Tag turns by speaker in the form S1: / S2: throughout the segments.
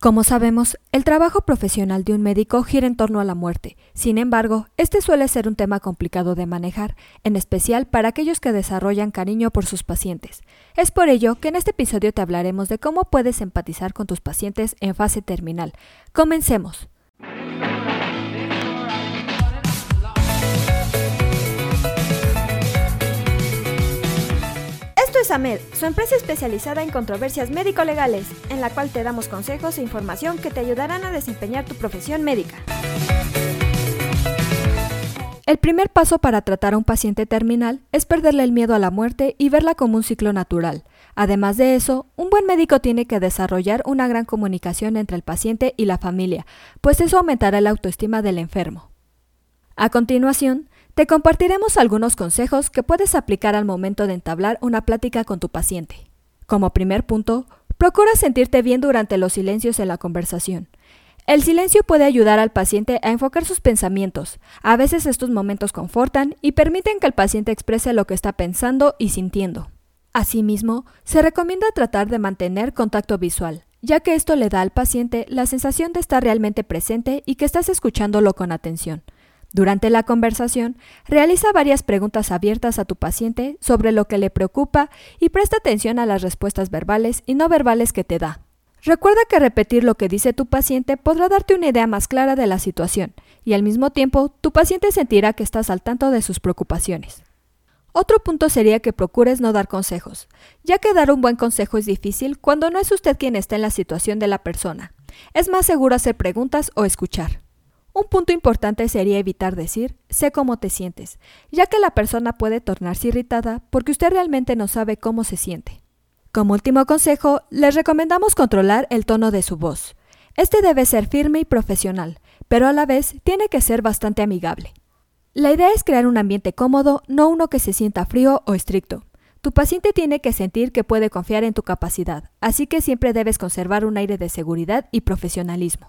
S1: Como sabemos, el trabajo profesional de un médico gira en torno a la muerte. Sin embargo, este suele ser un tema complicado de manejar, en especial para aquellos que desarrollan cariño por sus pacientes. Es por ello que en este episodio te hablaremos de cómo puedes empatizar con tus pacientes en fase terminal. Comencemos.
S2: Es AMED, su empresa especializada en controversias médico-legales, en la cual te damos consejos e información que te ayudarán a desempeñar tu profesión médica.
S1: El primer paso para tratar a un paciente terminal es perderle el miedo a la muerte y verla como un ciclo natural. Además de eso, un buen médico tiene que desarrollar una gran comunicación entre el paciente y la familia, pues eso aumentará la autoestima del enfermo. A continuación, te compartiremos algunos consejos que puedes aplicar al momento de entablar una plática con tu paciente. Como primer punto, procura sentirte bien durante los silencios en la conversación. El silencio puede ayudar al paciente a enfocar sus pensamientos. A veces estos momentos confortan y permiten que el paciente exprese lo que está pensando y sintiendo. Asimismo, se recomienda tratar de mantener contacto visual, ya que esto le da al paciente la sensación de estar realmente presente y que estás escuchándolo con atención. Durante la conversación, realiza varias preguntas abiertas a tu paciente sobre lo que le preocupa y presta atención a las respuestas verbales y no verbales que te da. Recuerda que repetir lo que dice tu paciente podrá darte una idea más clara de la situación y al mismo tiempo tu paciente sentirá que estás al tanto de sus preocupaciones. Otro punto sería que procures no dar consejos, ya que dar un buen consejo es difícil cuando no es usted quien está en la situación de la persona. Es más seguro hacer preguntas o escuchar. Un punto importante sería evitar decir sé cómo te sientes, ya que la persona puede tornarse irritada porque usted realmente no sabe cómo se siente. Como último consejo, les recomendamos controlar el tono de su voz. Este debe ser firme y profesional, pero a la vez tiene que ser bastante amigable. La idea es crear un ambiente cómodo, no uno que se sienta frío o estricto. Tu paciente tiene que sentir que puede confiar en tu capacidad, así que siempre debes conservar un aire de seguridad y profesionalismo.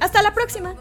S2: Hasta la próxima.